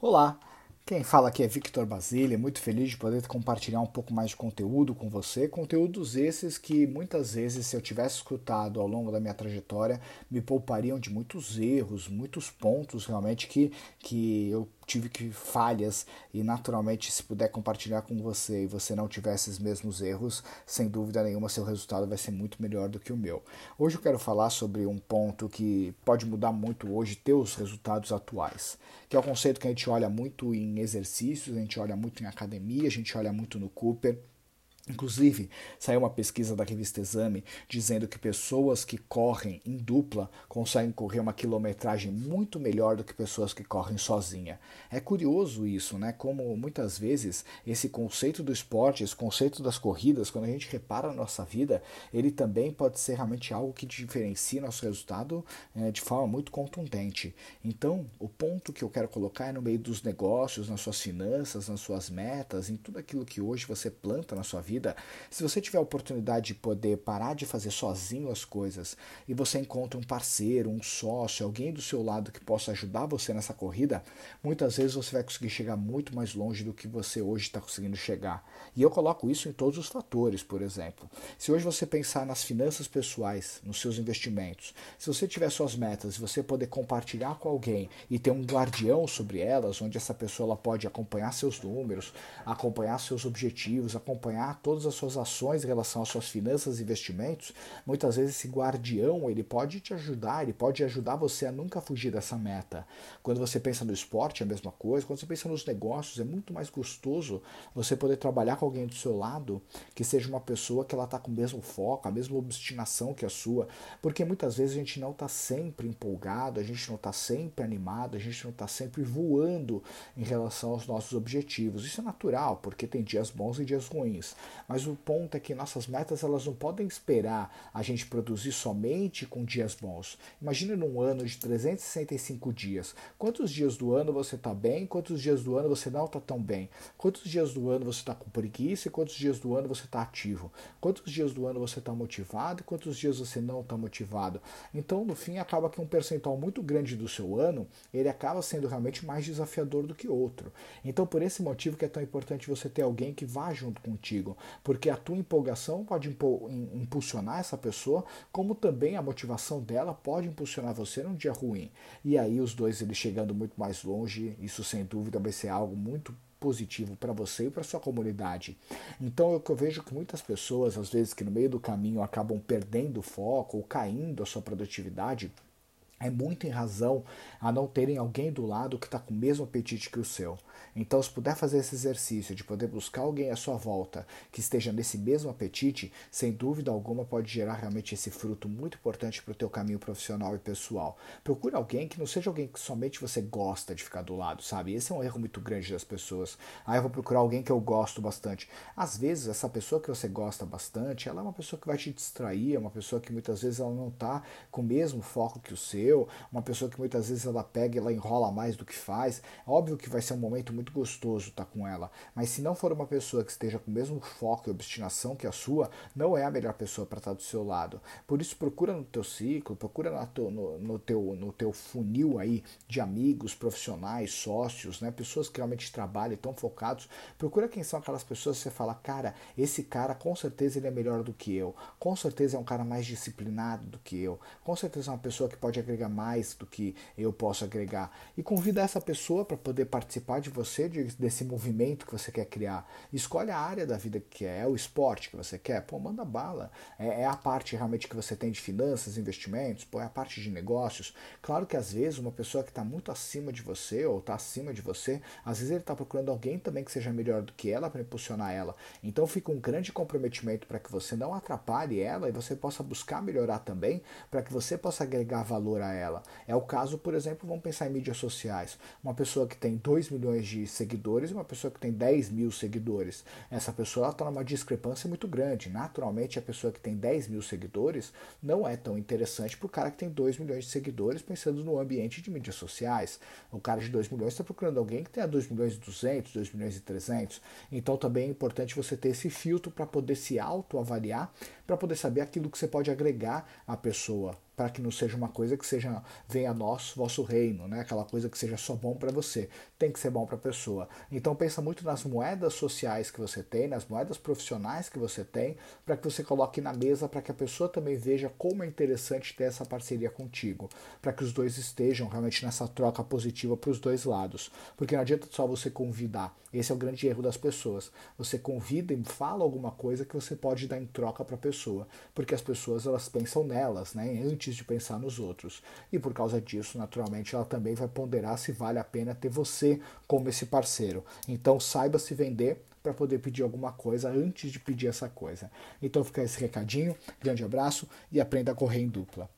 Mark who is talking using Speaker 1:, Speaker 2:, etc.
Speaker 1: Olá, quem fala aqui é Victor Basile, muito feliz de poder compartilhar um pouco mais de conteúdo com você, conteúdos esses que muitas vezes, se eu tivesse escutado ao longo da minha trajetória, me poupariam de muitos erros, muitos pontos realmente que, que eu tive que falhas e naturalmente se puder compartilhar com você e você não tiver esses mesmos erros, sem dúvida nenhuma seu resultado vai ser muito melhor do que o meu. Hoje eu quero falar sobre um ponto que pode mudar muito hoje teus resultados atuais, que é o conceito que a gente olha muito em exercícios, a gente olha muito em academia, a gente olha muito no Cooper Inclusive, saiu uma pesquisa da revista Exame dizendo que pessoas que correm em dupla conseguem correr uma quilometragem muito melhor do que pessoas que correm sozinha. É curioso isso, né? Como muitas vezes esse conceito do esporte, esse conceito das corridas, quando a gente repara na nossa vida, ele também pode ser realmente algo que diferencia nosso resultado é, de forma muito contundente. Então, o ponto que eu quero colocar é no meio dos negócios, nas suas finanças, nas suas metas, em tudo aquilo que hoje você planta na sua vida vida, se você tiver a oportunidade de poder parar de fazer sozinho as coisas e você encontra um parceiro, um sócio, alguém do seu lado que possa ajudar você nessa corrida, muitas vezes você vai conseguir chegar muito mais longe do que você hoje está conseguindo chegar. E eu coloco isso em todos os fatores, por exemplo. Se hoje você pensar nas finanças pessoais, nos seus investimentos, se você tiver suas metas e você poder compartilhar com alguém e ter um guardião sobre elas, onde essa pessoa ela pode acompanhar seus números, acompanhar seus objetivos, acompanhar todas as suas ações em relação às suas finanças e investimentos, muitas vezes esse guardião ele pode te ajudar, ele pode ajudar você a nunca fugir dessa meta. Quando você pensa no esporte é a mesma coisa, quando você pensa nos negócios é muito mais gostoso você poder trabalhar com alguém do seu lado que seja uma pessoa que ela está com o mesmo foco, a mesma obstinação que a sua, porque muitas vezes a gente não está sempre empolgado, a gente não está sempre animado, a gente não está sempre voando em relação aos nossos objetivos. Isso é natural, porque tem dias bons e dias ruins. Mas o ponto é que nossas metas elas não podem esperar a gente produzir somente com dias bons. Imagina num ano de 365 dias. Quantos dias do ano você está bem? Quantos dias do ano você não está tão bem? Quantos dias do ano você está com preguiça? E quantos dias do ano você está ativo? Quantos dias do ano você está motivado? E quantos dias você não está motivado? Então, no fim, acaba que um percentual muito grande do seu ano ele acaba sendo realmente mais desafiador do que outro. Então, por esse motivo que é tão importante você ter alguém que vá junto contigo porque a tua empolgação pode impulsionar essa pessoa, como também a motivação dela pode impulsionar você num dia ruim. E aí os dois eles chegando muito mais longe, isso sem dúvida vai ser algo muito positivo para você e para sua comunidade. Então eu, eu vejo que muitas pessoas, às vezes que no meio do caminho acabam perdendo o foco ou caindo a sua produtividade, é muito em razão a não terem alguém do lado que está com o mesmo apetite que o seu. Então, se puder fazer esse exercício de poder buscar alguém à sua volta que esteja nesse mesmo apetite, sem dúvida alguma pode gerar realmente esse fruto muito importante para o teu caminho profissional e pessoal. Procure alguém que não seja alguém que somente você gosta de ficar do lado, sabe? Esse é um erro muito grande das pessoas. Ah, eu vou procurar alguém que eu gosto bastante. Às vezes, essa pessoa que você gosta bastante, ela é uma pessoa que vai te distrair, é uma pessoa que muitas vezes ela não está com o mesmo foco que o seu, uma pessoa que muitas vezes ela pega e ela enrola mais do que faz. Óbvio que vai ser um momento muito gostoso estar com ela, mas se não for uma pessoa que esteja com o mesmo foco e obstinação que a sua, não é a melhor pessoa para estar do seu lado. Por isso procura no teu ciclo, procura no, no, no, teu, no teu funil aí de amigos, profissionais, sócios, né, pessoas que realmente trabalham e estão focados. Procura quem são aquelas pessoas que você fala, cara, esse cara com certeza ele é melhor do que eu, com certeza é um cara mais disciplinado do que eu, com certeza é uma pessoa que pode agregar mais do que eu posso agregar. E convida essa pessoa para poder participar de você de, desse movimento que você quer criar. Escolhe a área da vida que quer, é o esporte que você quer, pô, manda bala. É, é, a parte realmente que você tem de finanças, investimentos, pô, é a parte de negócios. Claro que às vezes uma pessoa que está muito acima de você ou está acima de você, às vezes ele está procurando alguém também que seja melhor do que ela para impulsionar ela. Então fica um grande comprometimento para que você não atrapalhe ela e você possa buscar melhorar também para que você possa agregar valor a ela. É o caso, por exemplo, vamos pensar em mídias sociais. Uma pessoa que tem 2 milhões de seguidores e uma pessoa que tem 10 mil seguidores. Essa pessoa está numa discrepância muito grande. Naturalmente, a pessoa que tem 10 mil seguidores não é tão interessante para o cara que tem 2 milhões de seguidores, pensando no ambiente de mídias sociais. O cara de 2 milhões está procurando alguém que tenha 2 milhões e 200, 2 milhões e 300. Então, também é importante você ter esse filtro para poder se autoavaliar, para poder saber aquilo que você pode agregar à pessoa para que não seja uma coisa que seja venha a nós, vosso reino, né? Aquela coisa que seja só bom para você. Tem que ser bom para a pessoa. Então pensa muito nas moedas sociais que você tem, nas moedas profissionais que você tem, para que você coloque na mesa para que a pessoa também veja como é interessante ter essa parceria contigo, para que os dois estejam realmente nessa troca positiva para os dois lados. Porque não adianta só você convidar. Esse é o grande erro das pessoas. Você convida e fala alguma coisa que você pode dar em troca para a pessoa, porque as pessoas elas pensam nelas, né, antes de pensar nos outros. E por causa disso, naturalmente, ela também vai ponderar se vale a pena ter você como esse parceiro. Então, saiba se vender para poder pedir alguma coisa antes de pedir essa coisa. Então fica esse recadinho, grande abraço e aprenda a correr em dupla.